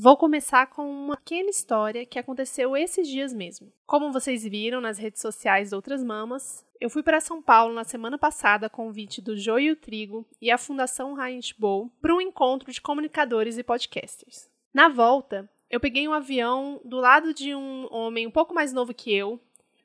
Vou começar com uma pequena história que aconteceu esses dias mesmo. Como vocês viram nas redes sociais de outras mamas, eu fui para São Paulo na semana passada a convite do Joio Trigo e a Fundação Heinz Bowl para um encontro de comunicadores e podcasters. Na volta, eu peguei um avião do lado de um homem um pouco mais novo que eu,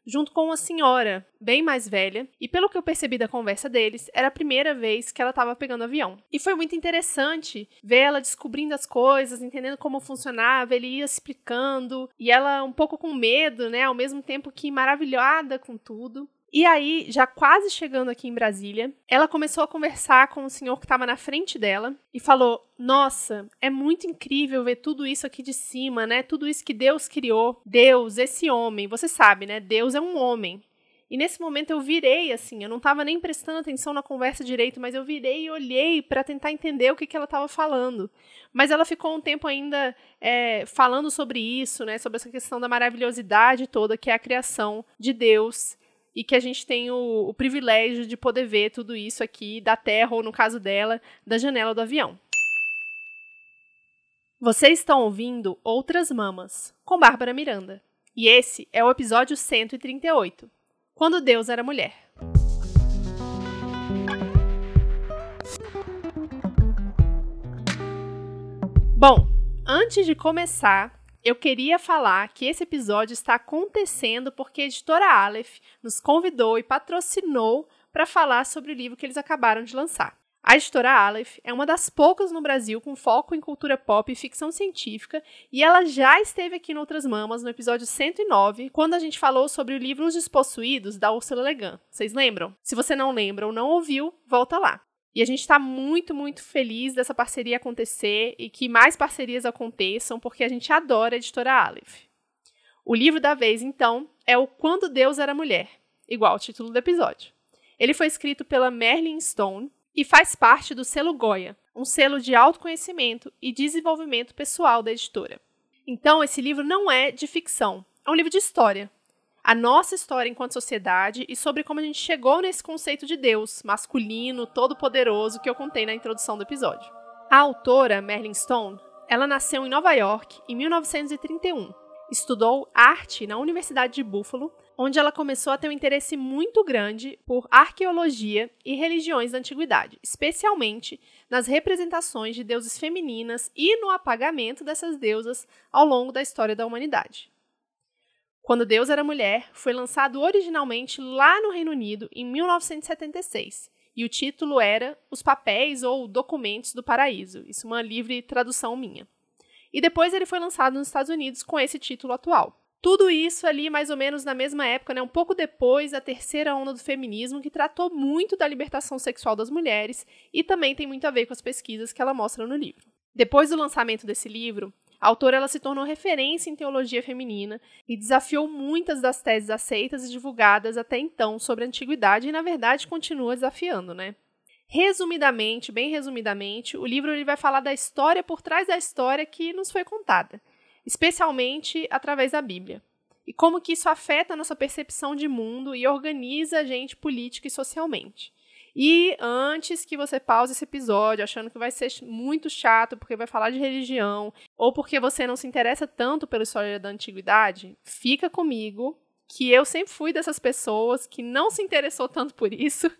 junto com uma senhora bem mais velha, e pelo que eu percebi da conversa deles, era a primeira vez que ela estava pegando avião. E foi muito interessante ver ela descobrindo as coisas, entendendo como funcionava, ele ia explicando, e ela um pouco com medo, né, ao mesmo tempo que maravilhada com tudo. E aí, já quase chegando aqui em Brasília, ela começou a conversar com o senhor que estava na frente dela e falou: Nossa, é muito incrível ver tudo isso aqui de cima, né? Tudo isso que Deus criou. Deus, esse homem, você sabe, né? Deus é um homem. E nesse momento eu virei assim, eu não estava nem prestando atenção na conversa direito, mas eu virei e olhei para tentar entender o que, que ela estava falando. Mas ela ficou um tempo ainda é, falando sobre isso, né? Sobre essa questão da maravilhosidade toda que é a criação de Deus e que a gente tem o, o privilégio de poder ver tudo isso aqui da terra, ou no caso dela, da janela do avião. Vocês estão ouvindo Outras Mamas, com Bárbara Miranda. E esse é o episódio 138, Quando Deus era Mulher. Bom, antes de começar, eu queria falar que esse episódio está acontecendo porque a editora Aleph nos convidou e patrocinou para falar sobre o livro que eles acabaram de lançar. A editora Aleph é uma das poucas no Brasil com foco em cultura pop e ficção científica, e ela já esteve aqui no Outras Mamas no episódio 109, quando a gente falou sobre o livro Os Despossuídos, da Ursula Le. Vocês lembram? Se você não lembra ou não ouviu, volta lá. E a gente está muito, muito feliz dessa parceria acontecer e que mais parcerias aconteçam, porque a gente adora a editora Aleph. O livro da vez, então, é o Quando Deus Era Mulher, igual o título do episódio. Ele foi escrito pela Merlin Stone e faz parte do selo Goya, um selo de autoconhecimento e desenvolvimento pessoal da editora. Então, esse livro não é de ficção, é um livro de história, a nossa história enquanto sociedade e sobre como a gente chegou nesse conceito de Deus, masculino, todo-poderoso, que eu contei na introdução do episódio. A autora, Merlin Stone, ela nasceu em Nova York em 1931. Estudou arte na Universidade de Buffalo, onde ela começou a ter um interesse muito grande por arqueologia e religiões da antiguidade, especialmente nas representações de deuses femininas e no apagamento dessas deusas ao longo da história da humanidade. Quando Deus era Mulher foi lançado originalmente lá no Reino Unido em 1976 e o título era Os Papéis ou Documentos do Paraíso. Isso é uma livre tradução minha. E depois ele foi lançado nos Estados Unidos com esse título atual. Tudo isso ali mais ou menos na mesma época, né, um pouco depois da terceira onda do feminismo, que tratou muito da libertação sexual das mulheres e também tem muito a ver com as pesquisas que ela mostra no livro. Depois do lançamento desse livro, a autora ela se tornou referência em teologia feminina e desafiou muitas das teses aceitas e divulgadas até então sobre a antiguidade e, na verdade, continua desafiando, né? Resumidamente, bem resumidamente, o livro ele vai falar da história por trás da história que nos foi contada, especialmente através da Bíblia. E como que isso afeta a nossa percepção de mundo e organiza a gente política e socialmente. E antes que você pause esse episódio achando que vai ser muito chato porque vai falar de religião ou porque você não se interessa tanto pela história da antiguidade, fica comigo que eu sempre fui dessas pessoas que não se interessou tanto por isso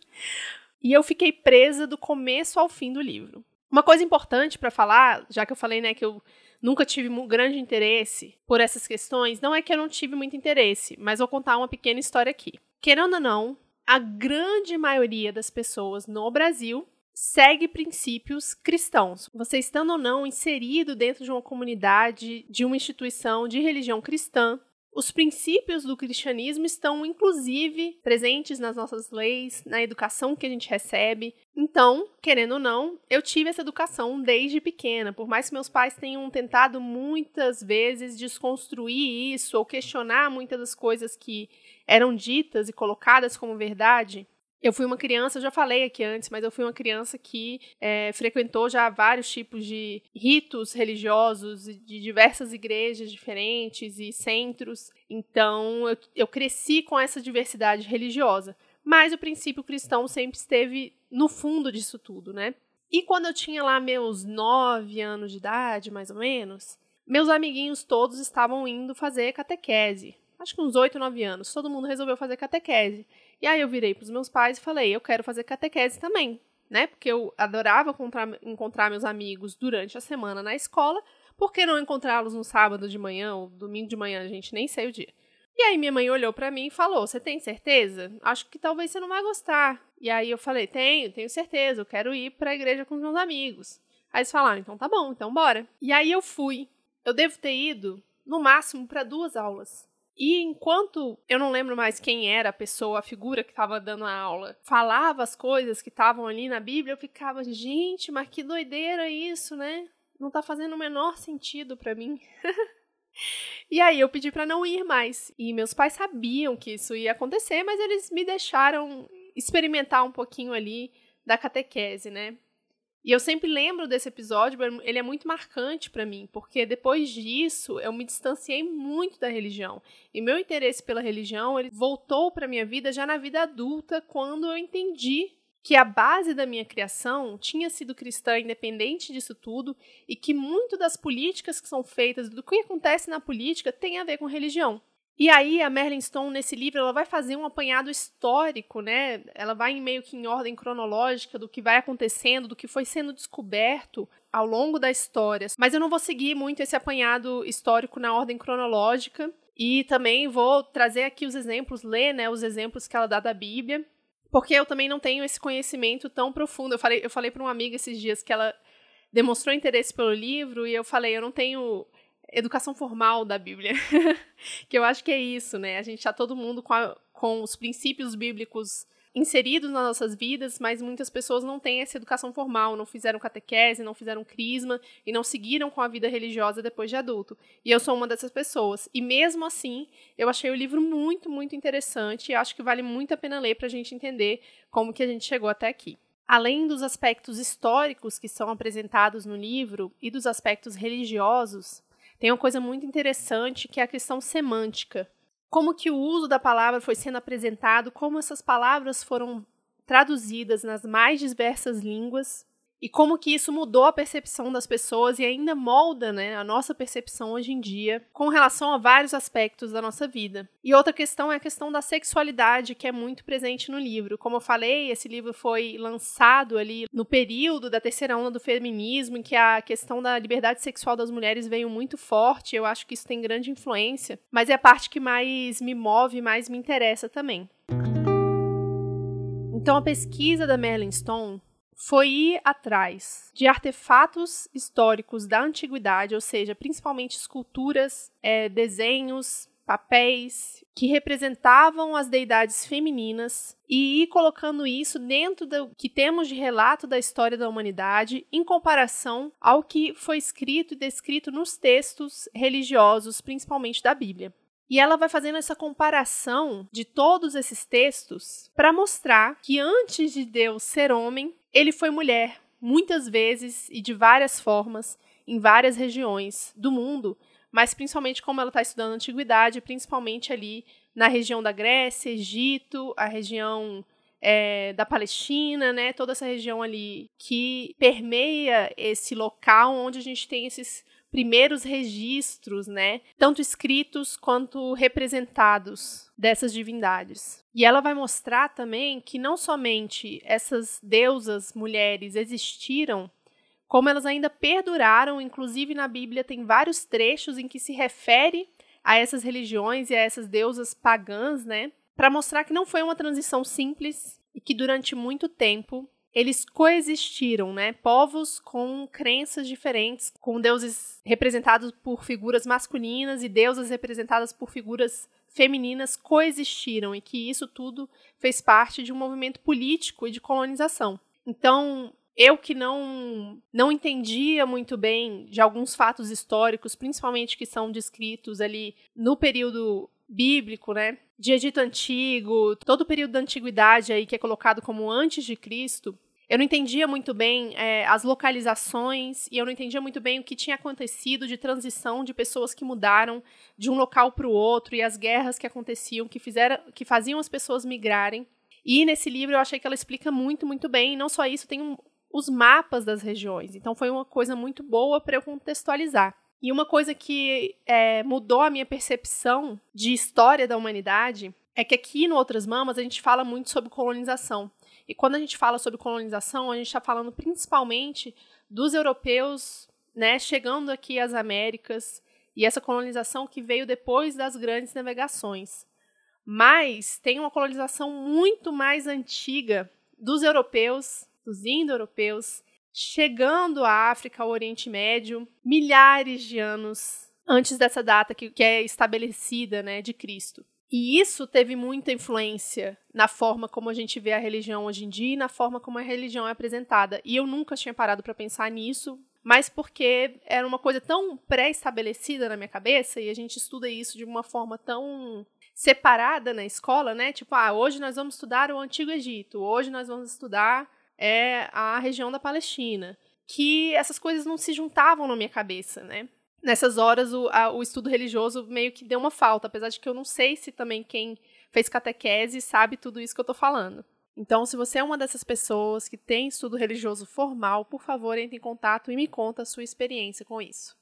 e eu fiquei presa do começo ao fim do livro. Uma coisa importante para falar, já que eu falei, né, que eu nunca tive um grande interesse por essas questões, não é que eu não tive muito interesse, mas vou contar uma pequena história aqui. Querendo ou não, a grande maioria das pessoas no Brasil segue princípios cristãos. Você estando ou não inserido dentro de uma comunidade, de uma instituição de religião cristã, os princípios do cristianismo estão, inclusive, presentes nas nossas leis, na educação que a gente recebe. Então, querendo ou não, eu tive essa educação desde pequena. Por mais que meus pais tenham tentado muitas vezes desconstruir isso ou questionar muitas das coisas que eram ditas e colocadas como verdade, eu fui uma criança, já falei aqui antes, mas eu fui uma criança que é, frequentou já vários tipos de ritos religiosos de diversas igrejas diferentes e centros. Então, eu, eu cresci com essa diversidade religiosa. Mas o princípio cristão sempre esteve no fundo disso tudo, né? E quando eu tinha lá meus nove anos de idade, mais ou menos, meus amiguinhos todos estavam indo fazer catequese. Acho que uns 8, 9 anos. Todo mundo resolveu fazer catequese. E aí eu virei para os meus pais e falei: eu quero fazer catequese também, né? Porque eu adorava encontrar, encontrar meus amigos durante a semana na escola. Por que não encontrá-los no sábado de manhã ou domingo de manhã? A gente nem sei o dia. E aí minha mãe olhou para mim e falou: "Você tem certeza? Acho que talvez você não vai gostar". E aí eu falei: "Tenho, tenho certeza. Eu quero ir para a igreja com os meus amigos". Aí eles falaram: "Então tá bom, então bora". E aí eu fui. Eu devo ter ido no máximo para duas aulas. E enquanto eu não lembro mais quem era a pessoa, a figura que estava dando a aula, falava as coisas que estavam ali na Bíblia, eu ficava, gente, mas que doideira isso, né? Não tá fazendo o menor sentido para mim. E aí eu pedi para não ir mais. E meus pais sabiam que isso ia acontecer, mas eles me deixaram experimentar um pouquinho ali da catequese, né? E eu sempre lembro desse episódio, ele é muito marcante para mim, porque depois disso eu me distanciei muito da religião. E meu interesse pela religião, ele voltou para minha vida já na vida adulta, quando eu entendi que a base da minha criação tinha sido cristã independente disso tudo e que muito das políticas que são feitas, do que acontece na política, tem a ver com religião. E aí a Merlin Stone nesse livro ela vai fazer um apanhado histórico, né? Ela vai meio que em ordem cronológica do que vai acontecendo, do que foi sendo descoberto ao longo da história. Mas eu não vou seguir muito esse apanhado histórico na ordem cronológica e também vou trazer aqui os exemplos, ler, né, os exemplos que ela dá da Bíblia porque eu também não tenho esse conhecimento tão profundo. Eu falei, eu falei para uma amiga esses dias que ela demonstrou interesse pelo livro e eu falei, eu não tenho educação formal da Bíblia. que eu acho que é isso, né? A gente tá todo mundo com, a, com os princípios bíblicos inseridos nas nossas vidas, mas muitas pessoas não têm essa educação formal, não fizeram catequese, não fizeram crisma e não seguiram com a vida religiosa depois de adulto. E eu sou uma dessas pessoas. E mesmo assim, eu achei o livro muito, muito interessante e acho que vale muito a pena ler para a gente entender como que a gente chegou até aqui. Além dos aspectos históricos que são apresentados no livro e dos aspectos religiosos, tem uma coisa muito interessante que é a questão semântica. Como que o uso da palavra foi sendo apresentado, como essas palavras foram traduzidas nas mais diversas línguas e como que isso mudou a percepção das pessoas e ainda molda né, a nossa percepção hoje em dia com relação a vários aspectos da nossa vida. E outra questão é a questão da sexualidade, que é muito presente no livro. Como eu falei, esse livro foi lançado ali no período da terceira onda do feminismo, em que a questão da liberdade sexual das mulheres veio muito forte. Eu acho que isso tem grande influência, mas é a parte que mais me move, mais me interessa também. Então, a pesquisa da Merlin Stone foi ir atrás de artefatos históricos da antiguidade, ou seja, principalmente esculturas, é, desenhos, papéis que representavam as deidades femininas e ir colocando isso dentro do que temos de relato da história da humanidade em comparação ao que foi escrito e descrito nos textos religiosos, principalmente da Bíblia. E ela vai fazendo essa comparação de todos esses textos para mostrar que antes de Deus ser homem, ele foi mulher, muitas vezes e de várias formas, em várias regiões do mundo, mas principalmente como ela está estudando a antiguidade, principalmente ali na região da Grécia, Egito, a região é, da Palestina, né? Toda essa região ali que permeia esse local onde a gente tem esses primeiros registros, né, tanto escritos quanto representados dessas divindades. E ela vai mostrar também que não somente essas deusas mulheres existiram, como elas ainda perduraram, inclusive na Bíblia tem vários trechos em que se refere a essas religiões e a essas deusas pagãs, né, para mostrar que não foi uma transição simples e que durante muito tempo eles coexistiram, né? Povos com crenças diferentes, com deuses representados por figuras masculinas e deusas representadas por figuras femininas coexistiram e que isso tudo fez parte de um movimento político e de colonização. Então, eu que não não entendia muito bem de alguns fatos históricos, principalmente que são descritos ali no período bíblico, né? De Egito Antigo, todo o período da antiguidade aí que é colocado como antes de Cristo, eu não entendia muito bem é, as localizações e eu não entendia muito bem o que tinha acontecido de transição de pessoas que mudaram de um local para o outro e as guerras que aconteciam, que, fizeram, que faziam as pessoas migrarem. E nesse livro eu achei que ela explica muito, muito bem. E não só isso, tem um, os mapas das regiões. Então foi uma coisa muito boa para eu contextualizar. E uma coisa que é, mudou a minha percepção de história da humanidade é que aqui no Outras Mamas a gente fala muito sobre colonização. E quando a gente fala sobre colonização, a gente está falando principalmente dos europeus né, chegando aqui às Américas e essa colonização que veio depois das grandes navegações. Mas tem uma colonização muito mais antiga dos europeus, dos indo-europeus, chegando à África, ao Oriente Médio, milhares de anos antes dessa data que, que é estabelecida né, de Cristo. E isso teve muita influência na forma como a gente vê a religião hoje em dia e na forma como a religião é apresentada. E eu nunca tinha parado para pensar nisso, mas porque era uma coisa tão pré-estabelecida na minha cabeça e a gente estuda isso de uma forma tão separada na escola, né? Tipo, ah, hoje nós vamos estudar o Antigo Egito, hoje nós vamos estudar é, a região da Palestina. Que essas coisas não se juntavam na minha cabeça, né? nessas horas o, a, o estudo religioso meio que deu uma falta, apesar de que eu não sei se também quem fez catequese sabe tudo isso que eu estou falando. Então, se você é uma dessas pessoas que tem estudo religioso formal, por favor, entre em contato e me conta a sua experiência com isso.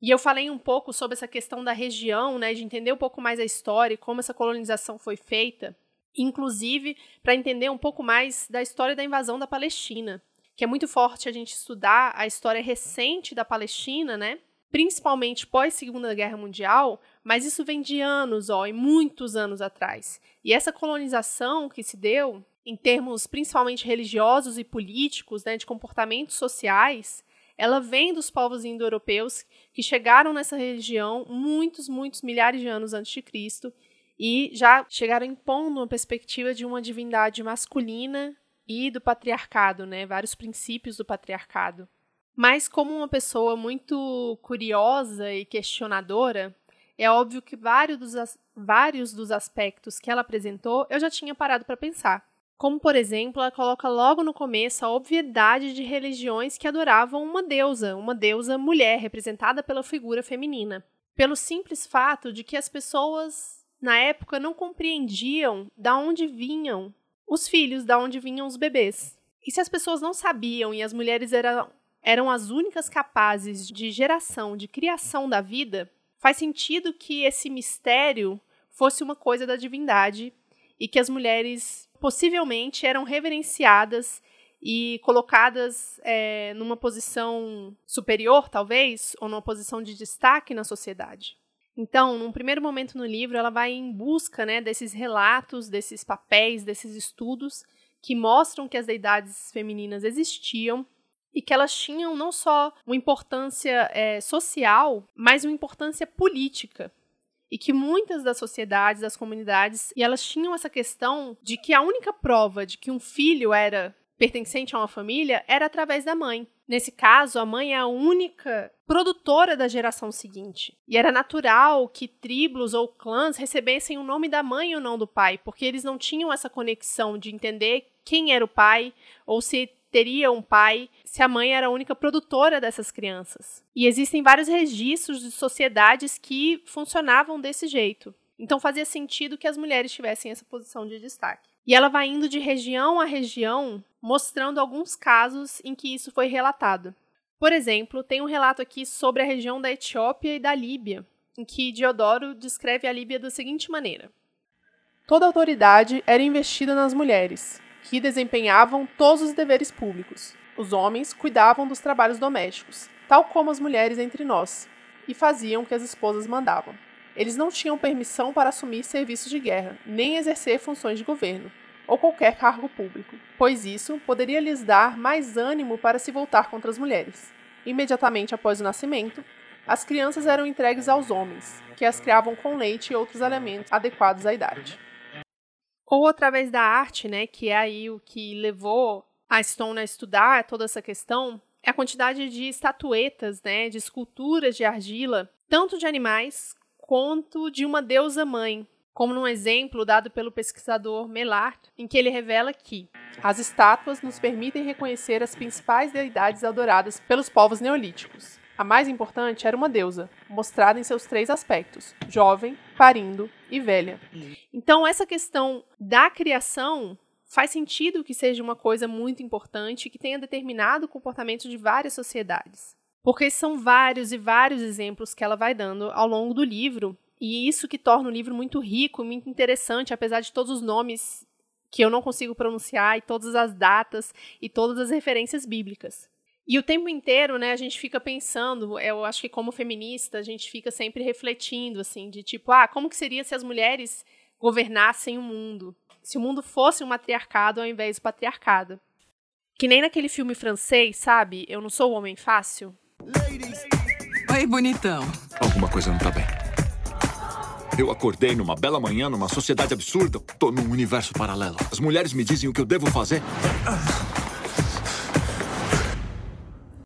E eu falei um pouco sobre essa questão da região, né, de entender um pouco mais a história e como essa colonização foi feita, inclusive para entender um pouco mais da história da invasão da Palestina, que é muito forte a gente estudar a história recente da Palestina, né, principalmente pós Segunda Guerra Mundial, mas isso vem de anos, ó, e muitos anos atrás. E essa colonização que se deu, em termos principalmente religiosos e políticos, né, de comportamentos sociais, ela vem dos povos indo-europeus que chegaram nessa região muitos, muitos milhares de anos antes de Cristo e já chegaram impondo uma perspectiva de uma divindade masculina e do patriarcado, né, vários princípios do patriarcado. Mas como uma pessoa muito curiosa e questionadora, é óbvio que vários dos, vários dos aspectos que ela apresentou eu já tinha parado para pensar. Como, por exemplo, ela coloca logo no começo a obviedade de religiões que adoravam uma deusa, uma deusa mulher, representada pela figura feminina. Pelo simples fato de que as pessoas na época não compreendiam da onde vinham os filhos, da onde vinham os bebês. E se as pessoas não sabiam e as mulheres eram eram as únicas capazes de geração, de criação da vida, faz sentido que esse mistério fosse uma coisa da divindade e que as mulheres possivelmente eram reverenciadas e colocadas é, numa posição superior, talvez, ou numa posição de destaque na sociedade. Então, num primeiro momento no livro, ela vai em busca né, desses relatos, desses papéis, desses estudos que mostram que as deidades femininas existiam e que elas tinham não só uma importância é, social, mas uma importância política. E que muitas das sociedades, das comunidades, e elas tinham essa questão de que a única prova de que um filho era pertencente a uma família era através da mãe. Nesse caso, a mãe é a única produtora da geração seguinte. E era natural que tribos ou clãs recebessem o nome da mãe ou não do pai, porque eles não tinham essa conexão de entender quem era o pai ou se teria um pai se a mãe era a única produtora dessas crianças. E existem vários registros de sociedades que funcionavam desse jeito. Então fazia sentido que as mulheres tivessem essa posição de destaque. E ela vai indo de região a região, mostrando alguns casos em que isso foi relatado. Por exemplo, tem um relato aqui sobre a região da Etiópia e da Líbia, em que Diodoro descreve a Líbia da seguinte maneira: Toda autoridade era investida nas mulheres, que desempenhavam todos os deveres públicos. Os homens cuidavam dos trabalhos domésticos, tal como as mulheres entre nós, e faziam o que as esposas mandavam. Eles não tinham permissão para assumir serviços de guerra, nem exercer funções de governo, ou qualquer cargo público, pois isso poderia lhes dar mais ânimo para se voltar contra as mulheres. Imediatamente após o nascimento, as crianças eram entregues aos homens, que as criavam com leite e outros alimentos adequados à idade ou através da arte, né, que é aí o que levou a Stone a estudar toda essa questão, é a quantidade de estatuetas, né, de esculturas de argila, tanto de animais quanto de uma deusa mãe, como num exemplo dado pelo pesquisador Melart, em que ele revela que as estátuas nos permitem reconhecer as principais deidades adoradas pelos povos neolíticos. A mais importante era uma deusa, mostrada em seus três aspectos: jovem, parindo e velha. Então, essa questão da criação faz sentido que seja uma coisa muito importante que tenha determinado o comportamento de várias sociedades. Porque são vários e vários exemplos que ela vai dando ao longo do livro, e isso que torna o livro muito rico, muito interessante, apesar de todos os nomes que eu não consigo pronunciar e todas as datas e todas as referências bíblicas. E o tempo inteiro, né, a gente fica pensando, eu acho que como feminista, a gente fica sempre refletindo assim, de tipo, ah, como que seria se as mulheres governassem o mundo? Se o mundo fosse um matriarcado ao invés do patriarcado. Que nem naquele filme francês, sabe? Eu não sou o homem fácil. Oi, bonitão. Alguma coisa não tá bem. Eu acordei numa bela manhã, numa sociedade absurda. Tô num universo paralelo. As mulheres me dizem o que eu devo fazer.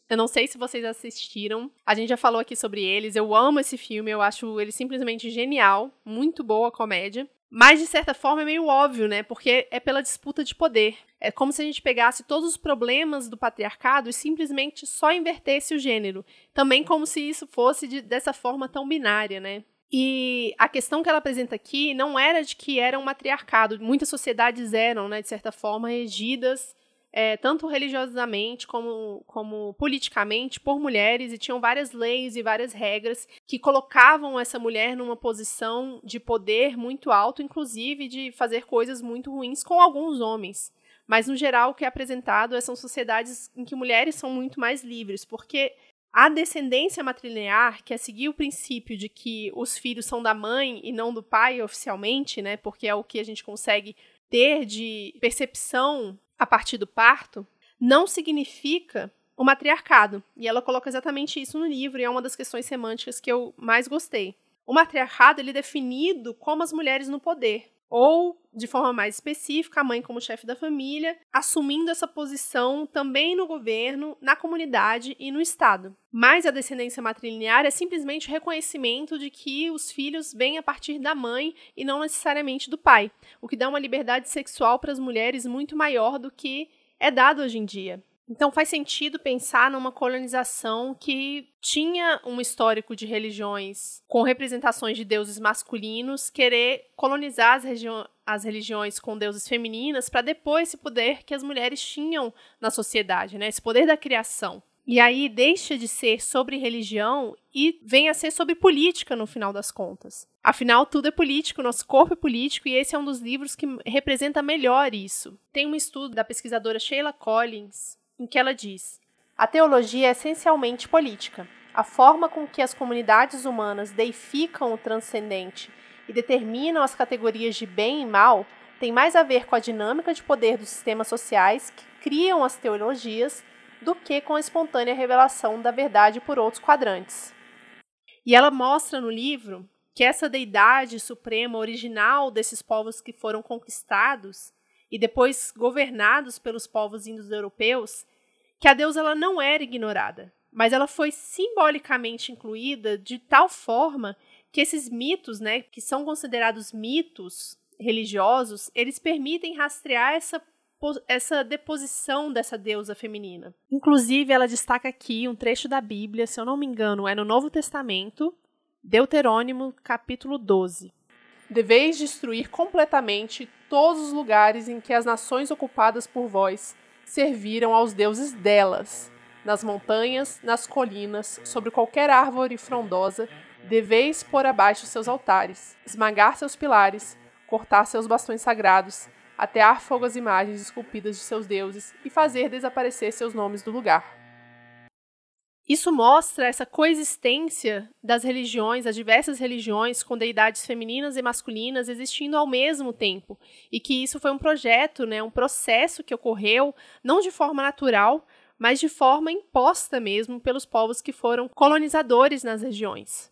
Eu não sei se vocês assistiram. A gente já falou aqui sobre eles. Eu amo esse filme. Eu acho ele simplesmente genial. Muito boa a comédia. Mas, de certa forma, é meio óbvio, né? Porque é pela disputa de poder. É como se a gente pegasse todos os problemas do patriarcado e simplesmente só invertesse o gênero. Também como se isso fosse de, dessa forma tão binária, né? E a questão que ela apresenta aqui não era de que era um matriarcado. Muitas sociedades eram, né, de certa forma, regidas é, tanto religiosamente como, como politicamente por mulheres, e tinham várias leis e várias regras que colocavam essa mulher numa posição de poder muito alto, inclusive de fazer coisas muito ruins com alguns homens. Mas, no geral, o que é apresentado são sociedades em que mulheres são muito mais livres, porque a descendência matrilinear, que é seguir o princípio de que os filhos são da mãe e não do pai oficialmente, né, porque é o que a gente consegue ter de percepção a partir do parto, não significa o matriarcado. E ela coloca exatamente isso no livro, e é uma das questões semânticas que eu mais gostei. O matriarcado ele é definido como as mulheres no poder, ou, de forma mais específica, a mãe como chefe da família, assumindo essa posição também no governo, na comunidade e no Estado. Mas a descendência matrilinear é simplesmente o reconhecimento de que os filhos vêm a partir da mãe e não necessariamente do pai, o que dá uma liberdade sexual para as mulheres muito maior do que é dado hoje em dia. Então faz sentido pensar numa colonização que tinha um histórico de religiões com representações de deuses masculinos, querer colonizar as, as religiões com deuses femininas para depois esse poder que as mulheres tinham na sociedade, né? esse poder da criação. E aí deixa de ser sobre religião e vem a ser sobre política no final das contas. Afinal, tudo é político, nosso corpo é político e esse é um dos livros que representa melhor isso. Tem um estudo da pesquisadora Sheila Collins em que ela diz: A teologia é essencialmente política. A forma com que as comunidades humanas deificam o transcendente e determinam as categorias de bem e mal tem mais a ver com a dinâmica de poder dos sistemas sociais que criam as teologias do que com a espontânea revelação da verdade por outros quadrantes. E ela mostra no livro que essa deidade suprema original desses povos que foram conquistados e depois governados pelos povos indo-europeus que a deusa ela não era ignorada, mas ela foi simbolicamente incluída de tal forma que esses mitos, né, que são considerados mitos religiosos, eles permitem rastrear essa essa deposição dessa deusa feminina. Inclusive, ela destaca aqui um trecho da Bíblia, se eu não me engano, é no Novo Testamento, Deuterônimo, capítulo 12. Deveis destruir completamente todos os lugares em que as nações ocupadas por vós serviram aos deuses delas. Nas montanhas, nas colinas, sobre qualquer árvore frondosa, deveis pôr abaixo seus altares, esmagar seus pilares, cortar seus bastões sagrados, atear fogo às imagens esculpidas de seus deuses e fazer desaparecer seus nomes do lugar. Isso mostra essa coexistência das religiões, as diversas religiões, com deidades femininas e masculinas existindo ao mesmo tempo. E que isso foi um projeto, né, um processo que ocorreu não de forma natural, mas de forma imposta mesmo pelos povos que foram colonizadores nas regiões.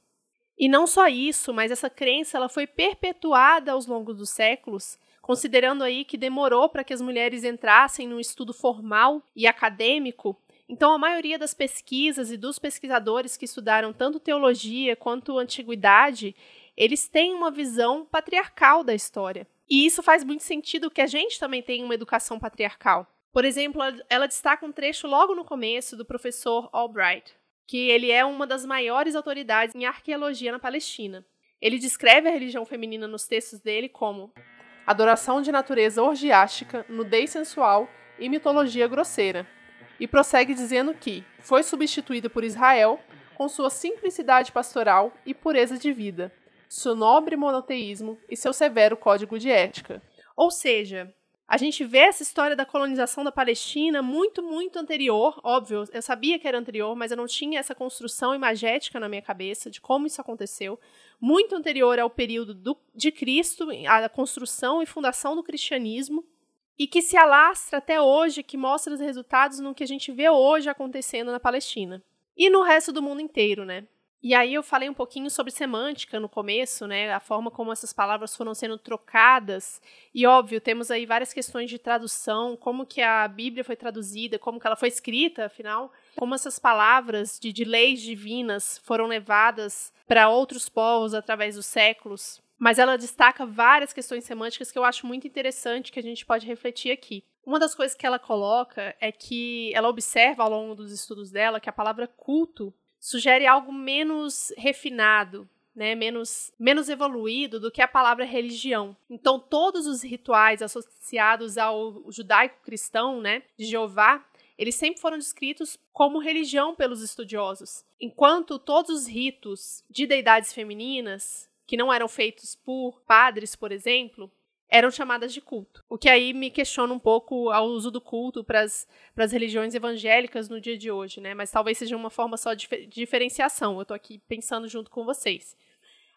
E não só isso, mas essa crença ela foi perpetuada aos longos dos séculos, considerando aí que demorou para que as mulheres entrassem num estudo formal e acadêmico então, a maioria das pesquisas e dos pesquisadores que estudaram tanto teologia quanto antiguidade, eles têm uma visão patriarcal da história. E isso faz muito sentido que a gente também tenha uma educação patriarcal. Por exemplo, ela destaca um trecho logo no começo do professor Albright, que ele é uma das maiores autoridades em arqueologia na Palestina. Ele descreve a religião feminina nos textos dele como adoração de natureza orgiástica, nudez sensual e mitologia grosseira. E prossegue dizendo que foi substituída por Israel com sua simplicidade pastoral e pureza de vida, seu nobre monoteísmo e seu severo código de ética. Ou seja, a gente vê essa história da colonização da Palestina muito, muito anterior. Óbvio, eu sabia que era anterior, mas eu não tinha essa construção imagética na minha cabeça de como isso aconteceu. Muito anterior ao período do, de Cristo, a construção e fundação do cristianismo. E que se alastra até hoje, que mostra os resultados no que a gente vê hoje acontecendo na Palestina. E no resto do mundo inteiro, né? E aí eu falei um pouquinho sobre semântica no começo, né? A forma como essas palavras foram sendo trocadas. E óbvio, temos aí várias questões de tradução, como que a Bíblia foi traduzida, como que ela foi escrita, afinal, como essas palavras de, de leis divinas foram levadas para outros povos através dos séculos. Mas ela destaca várias questões semânticas que eu acho muito interessante que a gente pode refletir aqui. Uma das coisas que ela coloca é que ela observa ao longo dos estudos dela que a palavra culto sugere algo menos refinado, né, menos, menos evoluído do que a palavra religião. Então, todos os rituais associados ao judaico-cristão, né, de Jeová, eles sempre foram descritos como religião pelos estudiosos, enquanto todos os ritos de deidades femininas, que não eram feitos por padres, por exemplo, eram chamadas de culto. O que aí me questiona um pouco ao uso do culto para as religiões evangélicas no dia de hoje, né? Mas talvez seja uma forma só de diferenciação. Eu estou aqui pensando junto com vocês.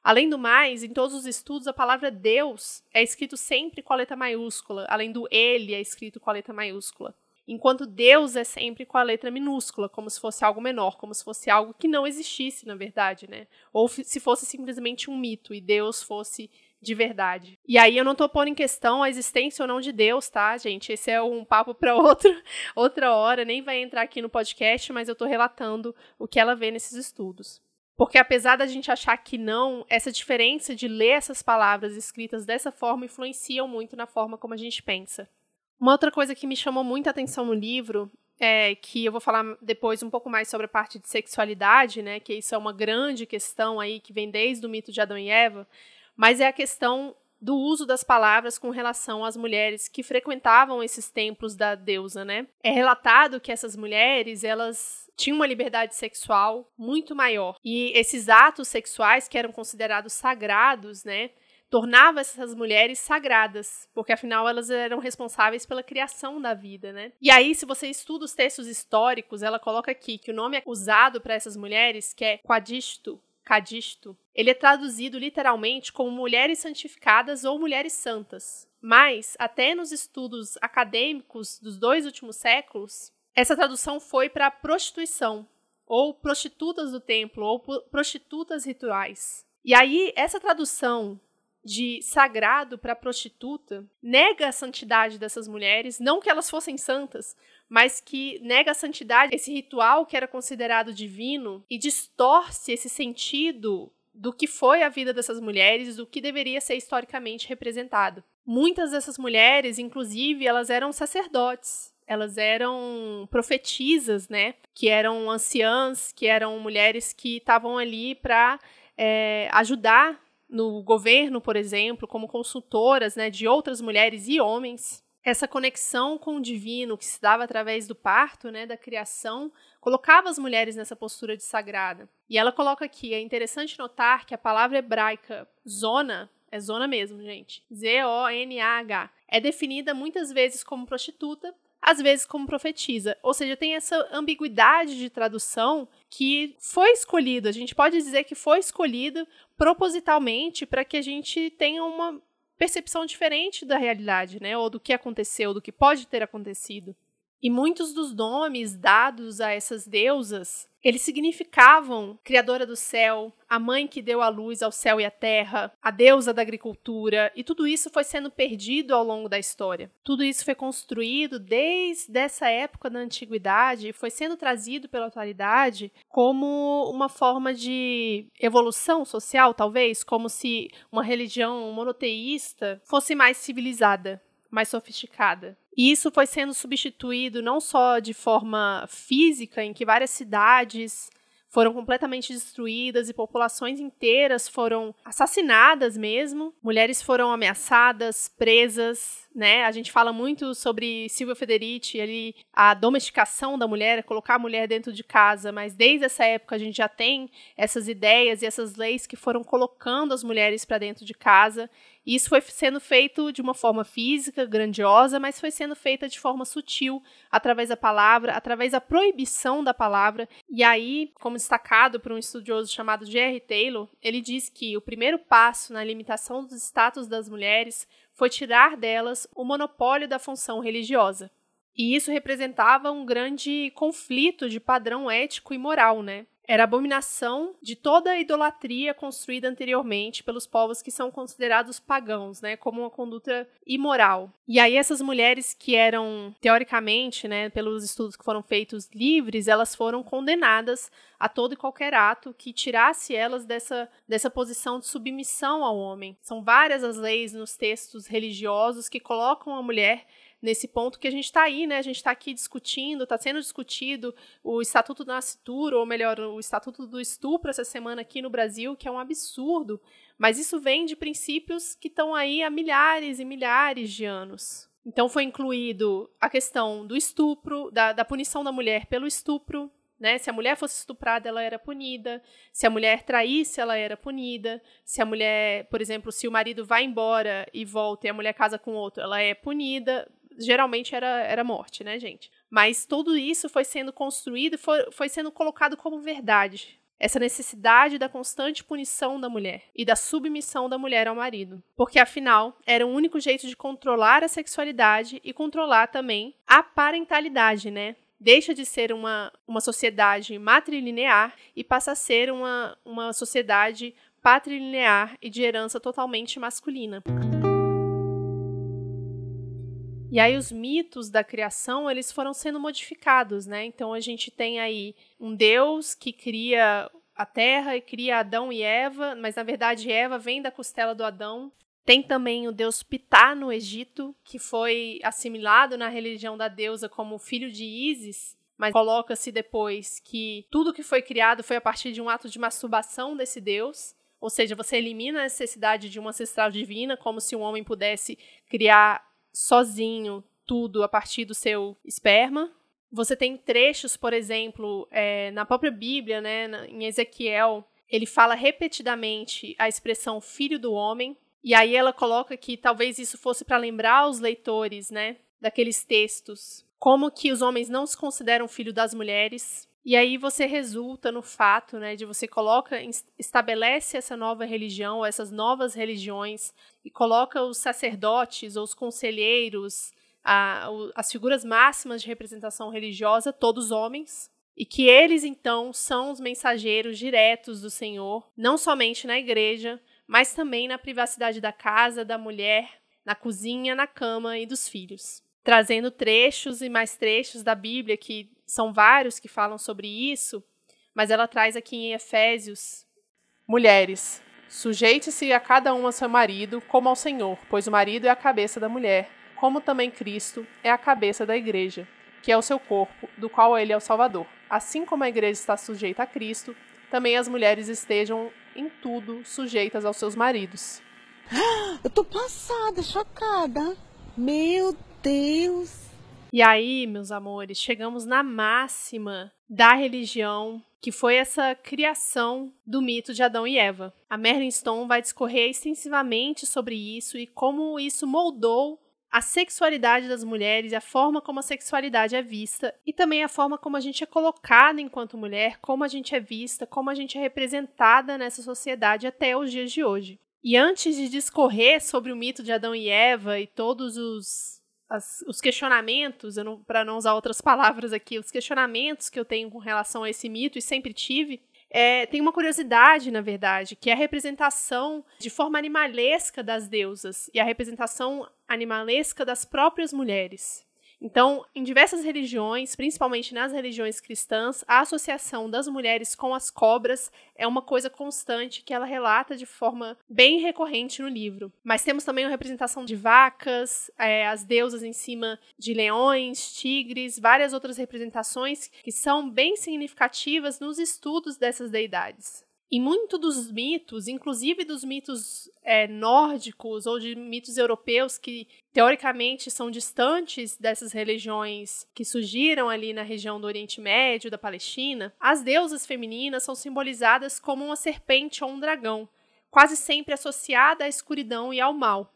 Além do mais, em todos os estudos, a palavra Deus é escrito sempre com a letra maiúscula, além do Ele é escrito com a letra maiúscula. Enquanto Deus é sempre com a letra minúscula, como se fosse algo menor, como se fosse algo que não existisse, na verdade, né? Ou se fosse simplesmente um mito e Deus fosse de verdade. E aí eu não tô pondo em questão a existência ou não de Deus, tá, gente? Esse é um papo para outra outra hora, nem vai entrar aqui no podcast, mas eu tô relatando o que ela vê nesses estudos. Porque apesar da gente achar que não, essa diferença de ler essas palavras escritas dessa forma influenciam muito na forma como a gente pensa. Uma outra coisa que me chamou muita atenção no livro é que eu vou falar depois um pouco mais sobre a parte de sexualidade, né, que isso é uma grande questão aí que vem desde o mito de Adão e Eva, mas é a questão do uso das palavras com relação às mulheres que frequentavam esses templos da deusa, né? É relatado que essas mulheres, elas tinham uma liberdade sexual muito maior. E esses atos sexuais que eram considerados sagrados, né, tornava essas mulheres sagradas, porque afinal elas eram responsáveis pela criação da vida, né? E aí, se você estuda os textos históricos, ela coloca aqui que o nome usado para essas mulheres, que é quadisto, cadisto, ele é traduzido literalmente como mulheres santificadas ou mulheres santas. Mas, até nos estudos acadêmicos dos dois últimos séculos, essa tradução foi para prostituição, ou prostitutas do templo, ou prostitutas rituais. E aí, essa tradução de sagrado para prostituta nega a santidade dessas mulheres, não que elas fossem santas, mas que nega a santidade, esse ritual que era considerado divino e distorce esse sentido do que foi a vida dessas mulheres, do que deveria ser historicamente representado. Muitas dessas mulheres, inclusive, elas eram sacerdotes, elas eram profetisas, né? Que eram anciãs, que eram mulheres que estavam ali para é, ajudar no governo, por exemplo, como consultoras né, de outras mulheres e homens. Essa conexão com o divino que se dava através do parto, né, da criação, colocava as mulheres nessa postura de sagrada. E ela coloca aqui, é interessante notar que a palavra hebraica zona, é zona mesmo, gente, Z-O-N-A-H, é definida muitas vezes como prostituta, às vezes como profetiza. Ou seja, tem essa ambiguidade de tradução que foi escolhido. A gente pode dizer que foi escolhido propositalmente para que a gente tenha uma percepção diferente da realidade, né? Ou do que aconteceu, do que pode ter acontecido. E muitos dos nomes dados a essas deusas, eles significavam criadora do céu, a mãe que deu a luz ao céu e à terra, a deusa da agricultura, e tudo isso foi sendo perdido ao longo da história. Tudo isso foi construído desde essa época da antiguidade e foi sendo trazido pela atualidade como uma forma de evolução social, talvez, como se uma religião monoteísta fosse mais civilizada, mais sofisticada. E isso foi sendo substituído não só de forma física, em que várias cidades foram completamente destruídas e populações inteiras foram assassinadas mesmo. Mulheres foram ameaçadas, presas, né? A gente fala muito sobre Silvia Federici, ali, a domesticação da mulher, colocar a mulher dentro de casa, mas desde essa época a gente já tem essas ideias e essas leis que foram colocando as mulheres para dentro de casa. E isso foi sendo feito de uma forma física, grandiosa, mas foi sendo feita de forma sutil, através da palavra, através da proibição da palavra. E aí, como destacado por um estudioso chamado J.R. Taylor, ele diz que o primeiro passo na limitação dos status das mulheres foi tirar delas o monopólio da função religiosa. E isso representava um grande conflito de padrão ético e moral, né? Era abominação de toda a idolatria construída anteriormente pelos povos que são considerados pagãos, né, como uma conduta imoral. E aí essas mulheres que eram teoricamente, né, pelos estudos que foram feitos livres, elas foram condenadas a todo e qualquer ato que tirasse elas dessa, dessa posição de submissão ao homem. São várias as leis nos textos religiosos que colocam a mulher nesse ponto que a gente está aí, né? A gente está aqui discutindo, está sendo discutido o Estatuto da Nascitura, ou melhor, o Estatuto do Estupro essa semana aqui no Brasil, que é um absurdo. Mas isso vem de princípios que estão aí há milhares e milhares de anos. Então foi incluído a questão do estupro, da, da punição da mulher pelo estupro, né? Se a mulher fosse estuprada, ela era punida. Se a mulher traísse, ela era punida. Se a mulher, por exemplo, se o marido vai embora e volta e a mulher casa com outro, ela é punida geralmente era, era morte, né, gente? Mas tudo isso foi sendo construído e foi, foi sendo colocado como verdade. Essa necessidade da constante punição da mulher e da submissão da mulher ao marido. Porque, afinal, era o único jeito de controlar a sexualidade e controlar também a parentalidade, né? Deixa de ser uma, uma sociedade matrilinear e passa a ser uma, uma sociedade patrilinear e de herança totalmente masculina. E aí os mitos da criação, eles foram sendo modificados, né? Então a gente tem aí um Deus que cria a terra e cria Adão e Eva, mas na verdade Eva vem da costela do Adão. Tem também o deus Pitá no Egito, que foi assimilado na religião da deusa como filho de Ísis, mas coloca-se depois que tudo que foi criado foi a partir de um ato de masturbação desse deus. Ou seja, você elimina a necessidade de uma ancestral divina, como se um homem pudesse criar sozinho tudo a partir do seu esperma. Você tem trechos, por exemplo, é, na própria Bíblia, né, em Ezequiel, ele fala repetidamente a expressão filho do homem, e aí ela coloca que talvez isso fosse para lembrar os leitores, né, daqueles textos, como que os homens não se consideram filho das mulheres, e aí você resulta no fato, né, de você coloca, estabelece essa nova religião, essas novas religiões e coloca os sacerdotes ou os conselheiros, a, as figuras máximas de representação religiosa, todos homens, e que eles então são os mensageiros diretos do Senhor, não somente na igreja, mas também na privacidade da casa, da mulher, na cozinha, na cama e dos filhos. Trazendo trechos e mais trechos da Bíblia que são vários que falam sobre isso, mas ela traz aqui em Efésios: Mulheres, sujeite-se a cada um a seu marido, como ao Senhor, pois o marido é a cabeça da mulher, como também Cristo é a cabeça da igreja, que é o seu corpo, do qual ele é o Salvador. Assim como a igreja está sujeita a Cristo, também as mulheres estejam em tudo sujeitas aos seus maridos. Eu tô passada, chocada. Meu Deus! E aí, meus amores, chegamos na máxima da religião, que foi essa criação do mito de Adão e Eva. A Merlin Stone vai discorrer extensivamente sobre isso e como isso moldou a sexualidade das mulheres, a forma como a sexualidade é vista e também a forma como a gente é colocada enquanto mulher, como a gente é vista, como a gente é representada nessa sociedade até os dias de hoje. E antes de discorrer sobre o mito de Adão e Eva e todos os as, os questionamentos, para não usar outras palavras aqui, os questionamentos que eu tenho com relação a esse mito e sempre tive, é, tem uma curiosidade, na verdade, que é a representação de forma animalesca das deusas e a representação animalesca das próprias mulheres. Então, em diversas religiões, principalmente nas religiões cristãs, a associação das mulheres com as cobras é uma coisa constante que ela relata de forma bem recorrente no livro. Mas temos também a representação de vacas, é, as deusas em cima de leões, tigres, várias outras representações que são bem significativas nos estudos dessas deidades. E muito dos mitos, inclusive dos mitos é, nórdicos ou de mitos europeus que teoricamente são distantes dessas religiões que surgiram ali na região do Oriente Médio, da Palestina, as deusas femininas são simbolizadas como uma serpente ou um dragão, quase sempre associada à escuridão e ao mal.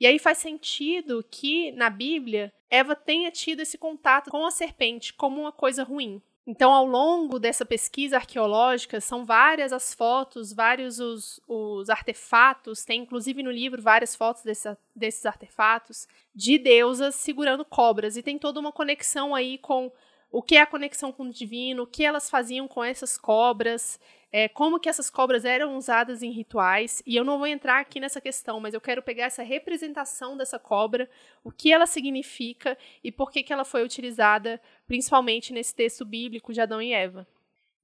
E aí faz sentido que na Bíblia Eva tenha tido esse contato com a serpente como uma coisa ruim. Então, ao longo dessa pesquisa arqueológica, são várias as fotos, vários os, os artefatos, tem inclusive no livro várias fotos desse, desses artefatos, de deusas segurando cobras. E tem toda uma conexão aí com o que é a conexão com o divino, o que elas faziam com essas cobras, é, como que essas cobras eram usadas em rituais. E eu não vou entrar aqui nessa questão, mas eu quero pegar essa representação dessa cobra, o que ela significa e por que, que ela foi utilizada, principalmente nesse texto bíblico de Adão e Eva.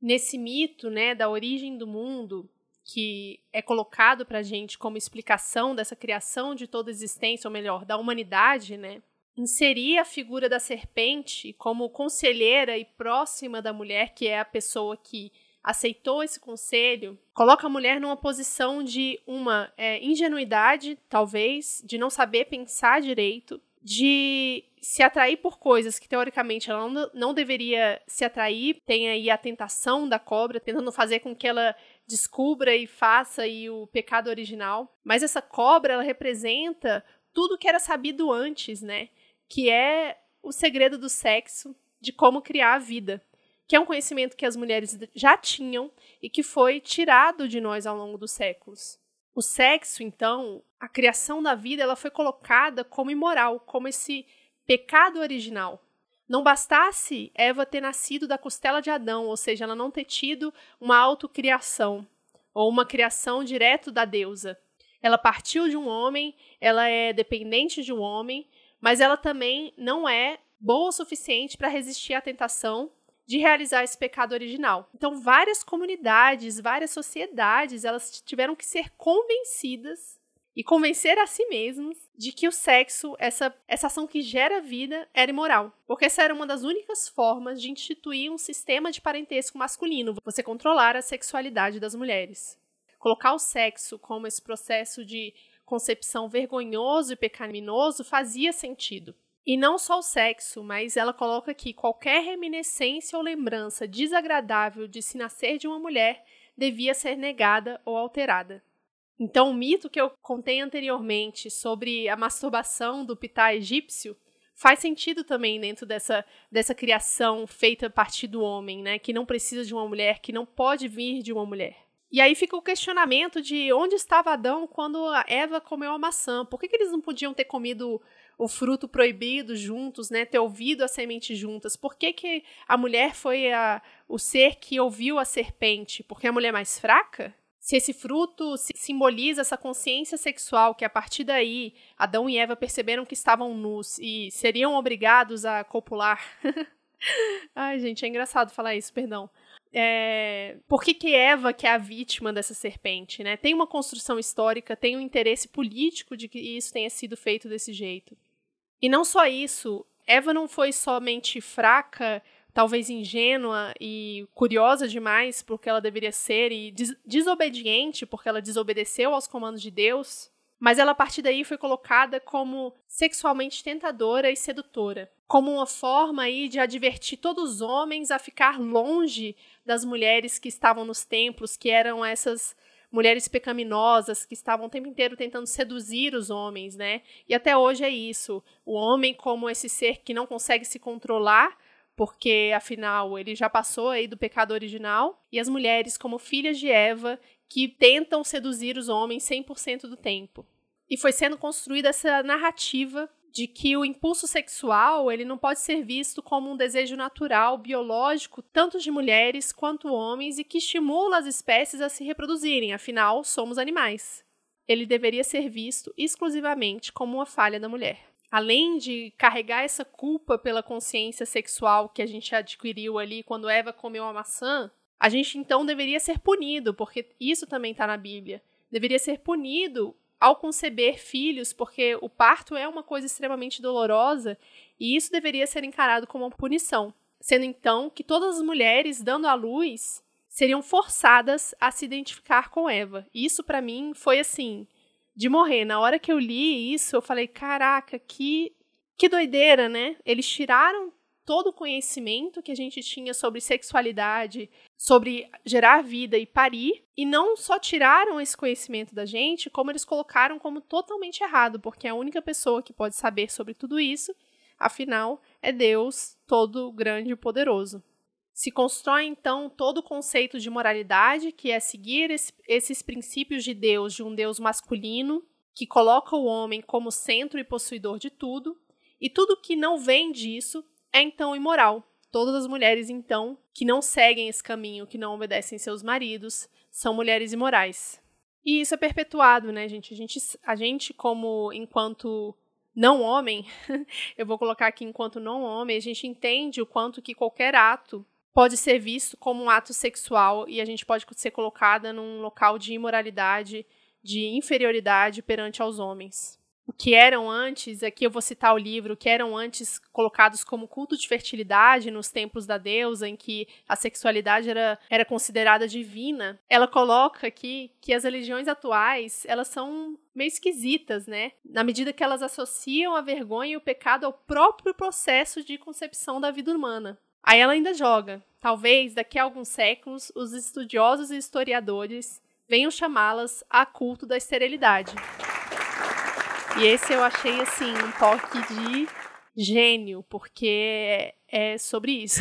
Nesse mito né, da origem do mundo, que é colocado para a gente como explicação dessa criação de toda existência, ou melhor, da humanidade, né? inserir a figura da serpente como conselheira e próxima da mulher, que é a pessoa que aceitou esse conselho, coloca a mulher numa posição de uma é, ingenuidade, talvez, de não saber pensar direito, de se atrair por coisas que teoricamente ela não, não deveria se atrair. Tem aí a tentação da cobra, tentando fazer com que ela descubra e faça aí o pecado original. Mas essa cobra, ela representa tudo que era sabido antes, né? que é o segredo do sexo, de como criar a vida, que é um conhecimento que as mulheres já tinham e que foi tirado de nós ao longo dos séculos. O sexo, então, a criação da vida, ela foi colocada como imoral, como esse pecado original. Não bastasse Eva ter nascido da costela de Adão, ou seja, ela não ter tido uma autocriação ou uma criação direto da deusa. Ela partiu de um homem, ela é dependente de um homem, mas ela também não é boa o suficiente para resistir à tentação de realizar esse pecado original. Então, várias comunidades, várias sociedades, elas tiveram que ser convencidas e convencer a si mesmas de que o sexo, essa, essa ação que gera vida, era imoral. Porque essa era uma das únicas formas de instituir um sistema de parentesco masculino, você controlar a sexualidade das mulheres. Colocar o sexo como esse processo de concepção vergonhoso e pecaminoso fazia sentido. E não só o sexo, mas ela coloca aqui qualquer reminiscência ou lembrança desagradável de se nascer de uma mulher devia ser negada ou alterada. Então, o mito que eu contei anteriormente sobre a masturbação do pitá egípcio faz sentido também dentro dessa, dessa criação feita a partir do homem, né? Que não precisa de uma mulher, que não pode vir de uma mulher. E aí fica o questionamento de onde estava Adão quando Eva comeu a maçã. Por que, que eles não podiam ter comido o fruto proibido juntos, né? Ter ouvido a semente juntas? Por que, que a mulher foi a, o ser que ouviu a serpente? Porque a mulher é mais fraca? Se esse fruto simboliza essa consciência sexual que a partir daí Adão e Eva perceberam que estavam nus e seriam obrigados a copular. Ai, gente, é engraçado falar isso, perdão é, por que, que Eva que é a vítima dessa serpente, né? Tem uma construção histórica, tem um interesse político de que isso tenha sido feito desse jeito. E não só isso, Eva não foi somente fraca, talvez ingênua e curiosa demais porque ela deveria ser e des desobediente porque ela desobedeceu aos comandos de Deus, mas ela a partir daí foi colocada como sexualmente tentadora e sedutora, como uma forma aí de advertir todos os homens a ficar longe das mulheres que estavam nos templos, que eram essas mulheres pecaminosas que estavam o tempo inteiro tentando seduzir os homens, né? E até hoje é isso. O homem como esse ser que não consegue se controlar, porque afinal ele já passou aí do pecado original, e as mulheres como filhas de Eva que tentam seduzir os homens 100% do tempo. E foi sendo construída essa narrativa de que o impulso sexual ele não pode ser visto como um desejo natural, biológico, tanto de mulheres quanto homens, e que estimula as espécies a se reproduzirem, afinal, somos animais. Ele deveria ser visto exclusivamente como uma falha da mulher. além de carregar essa culpa pela consciência sexual que a gente adquiriu ali quando Eva comeu a maçã, a gente então deveria ser punido, porque isso também está na Bíblia. Deveria ser punido ao conceber filhos, porque o parto é uma coisa extremamente dolorosa e isso deveria ser encarado como uma punição. Sendo então que todas as mulheres dando à luz seriam forçadas a se identificar com Eva. Isso para mim foi assim, de morrer. Na hora que eu li isso, eu falei: caraca, que, que doideira, né? Eles tiraram todo o conhecimento que a gente tinha sobre sexualidade, sobre gerar vida e parir, e não só tiraram esse conhecimento da gente, como eles colocaram como totalmente errado, porque a única pessoa que pode saber sobre tudo isso, afinal, é Deus, todo grande e poderoso. Se constrói então todo o conceito de moralidade, que é seguir esse, esses princípios de Deus, de um Deus masculino, que coloca o homem como centro e possuidor de tudo, e tudo que não vem disso é então imoral. Todas as mulheres, então, que não seguem esse caminho, que não obedecem seus maridos, são mulheres imorais. E isso é perpetuado, né, gente? A gente, a gente como enquanto não homem, eu vou colocar aqui enquanto não homem, a gente entende o quanto que qualquer ato pode ser visto como um ato sexual e a gente pode ser colocada num local de imoralidade, de inferioridade perante aos homens. O que eram antes, aqui eu vou citar o livro, que eram antes colocados como culto de fertilidade nos templos da deusa, em que a sexualidade era, era considerada divina, ela coloca aqui que as religiões atuais, elas são meio esquisitas, né? Na medida que elas associam a vergonha e o pecado ao próprio processo de concepção da vida humana. Aí ela ainda joga. Talvez daqui a alguns séculos os estudiosos e historiadores venham chamá-las a culto da esterilidade. E esse eu achei assim um toque de gênio, porque é sobre isso.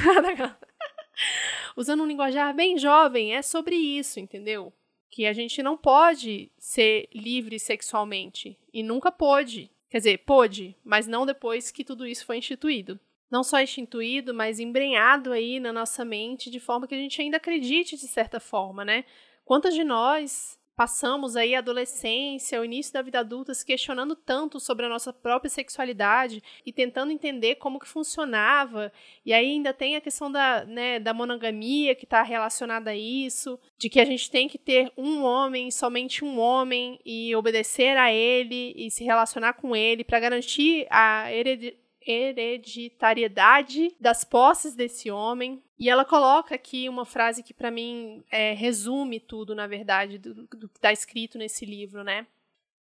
Usando um linguajar bem jovem, é sobre isso, entendeu? Que a gente não pode ser livre sexualmente e nunca pôde. Quer dizer, pôde, mas não depois que tudo isso foi instituído não só instituído, mas embrenhado aí na nossa mente de forma que a gente ainda acredite de certa forma, né? Quantas de nós passamos aí a adolescência, o início da vida adulta se questionando tanto sobre a nossa própria sexualidade e tentando entender como que funcionava. E aí ainda tem a questão da, né, da monogamia que está relacionada a isso, de que a gente tem que ter um homem, somente um homem, e obedecer a ele e se relacionar com ele para garantir a hereditariedade hereditariedade das posses desse homem. E ela coloca aqui uma frase que, para mim, é, resume tudo, na verdade, do, que está escrito nesse livro, né?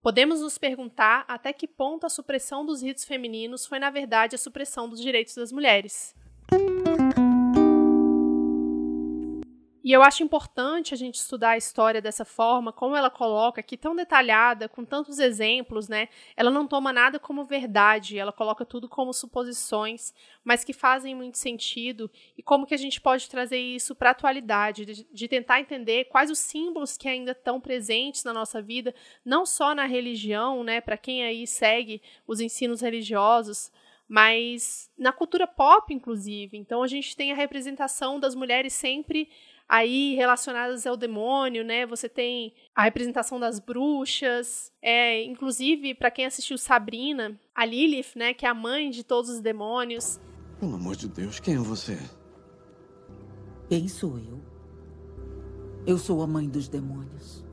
Podemos nos perguntar até que ponto a supressão dos ritos femininos foi, na verdade, a supressão dos direitos das mulheres. E eu acho importante a gente estudar a história dessa forma, como ela coloca aqui, tão detalhada, com tantos exemplos, né? Ela não toma nada como verdade, ela coloca tudo como suposições, mas que fazem muito sentido, e como que a gente pode trazer isso para a atualidade, de, de tentar entender quais os símbolos que ainda estão presentes na nossa vida, não só na religião, né? Para quem aí segue os ensinos religiosos, mas na cultura pop, inclusive. Então a gente tem a representação das mulheres sempre aí relacionadas ao demônio, né? Você tem a representação das bruxas, é, inclusive para quem assistiu Sabrina, a Lilith, né, que é a mãe de todos os demônios. Pelo amor de Deus, quem é você? Quem sou eu? Eu sou a mãe dos demônios.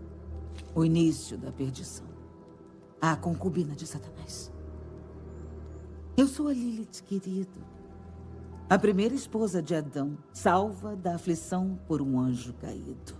O início da perdição. A concubina de Satanás. Eu sou a Lilith, querido. A primeira esposa de Adão, salva da aflição por um anjo caído.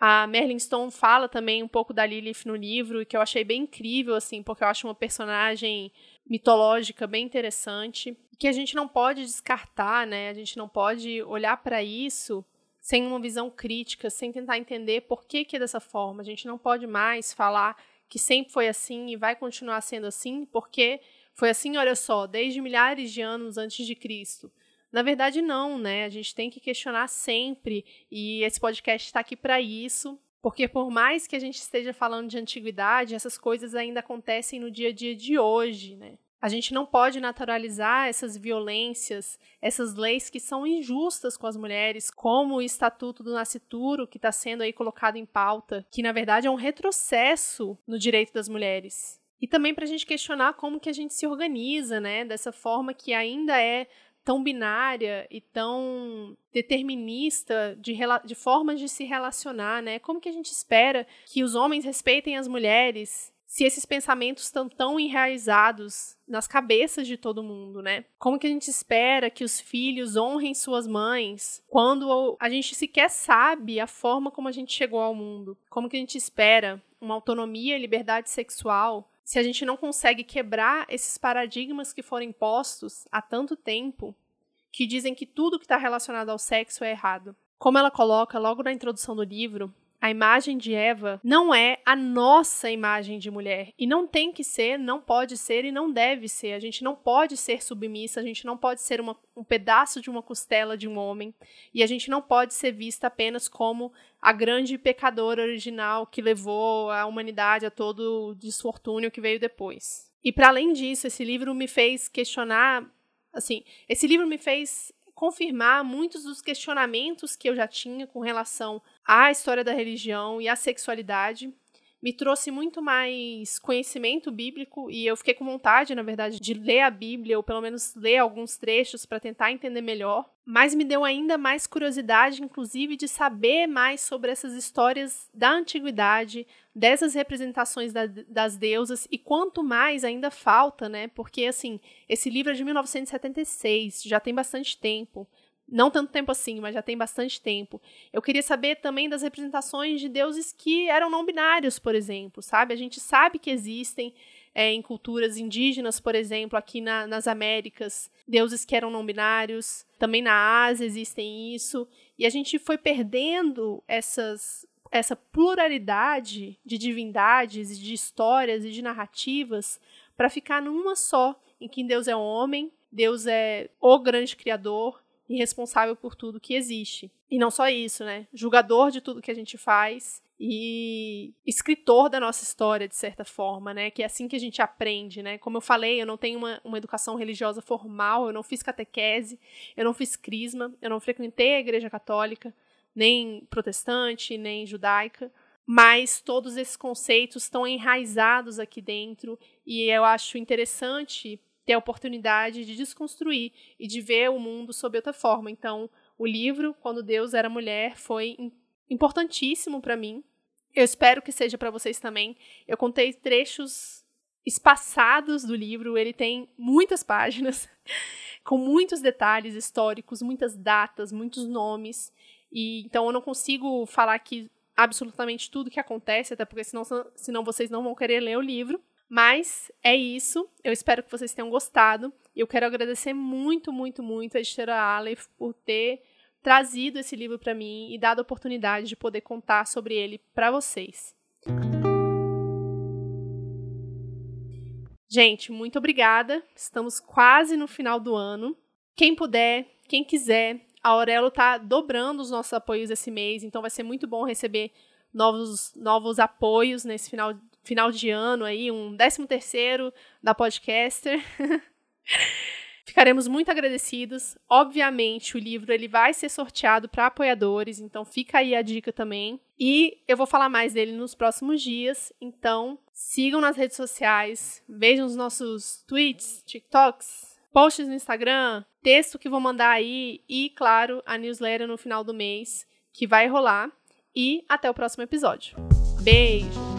A Merlin Stone fala também um pouco da Lilith no livro, que eu achei bem incrível, assim, porque eu acho uma personagem mitológica bem interessante, que a gente não pode descartar, né? A gente não pode olhar para isso sem uma visão crítica, sem tentar entender por que, que é dessa forma. A gente não pode mais falar que sempre foi assim e vai continuar sendo assim, porque foi assim, olha só, desde milhares de anos antes de Cristo. Na verdade, não, né? A gente tem que questionar sempre, e esse podcast está aqui para isso, porque por mais que a gente esteja falando de antiguidade, essas coisas ainda acontecem no dia a dia de hoje, né? A gente não pode naturalizar essas violências, essas leis que são injustas com as mulheres, como o Estatuto do Nascituro, que está sendo aí colocado em pauta, que na verdade é um retrocesso no direito das mulheres. E também para a gente questionar como que a gente se organiza, né? Dessa forma que ainda é tão binária e tão determinista de, de formas de se relacionar, né? Como que a gente espera que os homens respeitem as mulheres se esses pensamentos estão tão enraizados nas cabeças de todo mundo, né? Como que a gente espera que os filhos honrem suas mães quando a gente sequer sabe a forma como a gente chegou ao mundo? Como que a gente espera uma autonomia e liberdade sexual se a gente não consegue quebrar esses paradigmas que foram impostos há tanto tempo que dizem que tudo que está relacionado ao sexo é errado? Como ela coloca logo na introdução do livro, a imagem de Eva não é a nossa imagem de mulher. E não tem que ser, não pode ser e não deve ser. A gente não pode ser submissa, a gente não pode ser uma, um pedaço de uma costela de um homem. E a gente não pode ser vista apenas como a grande pecadora original que levou a humanidade a todo o desfortúnio que veio depois. E para além disso, esse livro me fez questionar. Assim, esse livro me fez confirmar muitos dos questionamentos que eu já tinha com relação à história da religião e à sexualidade. Me trouxe muito mais conhecimento bíblico e eu fiquei com vontade, na verdade, de ler a Bíblia ou pelo menos ler alguns trechos para tentar entender melhor. Mas me deu ainda mais curiosidade, inclusive, de saber mais sobre essas histórias da antiguidade, dessas representações da, das deusas e quanto mais ainda falta, né? Porque assim, esse livro é de 1976, já tem bastante tempo. Não tanto tempo assim, mas já tem bastante tempo. Eu queria saber também das representações de deuses que eram não binários, por exemplo, sabe? A gente sabe que existem é, em culturas indígenas, por exemplo, aqui na, nas Américas, deuses que eram não binários. Também na Ásia existem isso. E a gente foi perdendo essas essa pluralidade de divindades, de histórias e de narrativas para ficar numa só, em que Deus é homem, Deus é o grande criador e responsável por tudo que existe. E não só isso, né? Julgador de tudo que a gente faz e escritor da nossa história, de certa forma, né? Que é assim que a gente aprende, né? Como eu falei, eu não tenho uma, uma educação religiosa formal, eu não fiz catequese, eu não fiz crisma, eu não frequentei a igreja católica, nem protestante, nem judaica, mas todos esses conceitos estão enraizados aqui dentro e eu acho interessante ter a oportunidade de desconstruir e de ver o mundo sob outra forma. Então, o livro Quando Deus era Mulher foi importantíssimo para mim. Eu espero que seja para vocês também. Eu contei trechos espaçados do livro, ele tem muitas páginas com muitos detalhes históricos, muitas datas, muitos nomes. E então eu não consigo falar aqui absolutamente tudo que acontece, até porque senão, senão vocês não vão querer ler o livro. Mas é isso. Eu espero que vocês tenham gostado. Eu quero agradecer muito, muito, muito a editora Aleph por ter trazido esse livro para mim e dado a oportunidade de poder contar sobre ele para vocês. Gente, muito obrigada. Estamos quase no final do ano. Quem puder, quem quiser, a Aurelo tá dobrando os nossos apoios esse mês, então vai ser muito bom receber novos, novos apoios nesse final, final de ano aí, um 13 terceiro da Podcaster. Ficaremos muito agradecidos. Obviamente, o livro ele vai ser sorteado para apoiadores, então fica aí a dica também. E eu vou falar mais dele nos próximos dias, então sigam nas redes sociais, vejam os nossos tweets, TikToks, posts no Instagram, texto que vou mandar aí e, claro, a newsletter no final do mês que vai rolar. E até o próximo episódio. Beijo!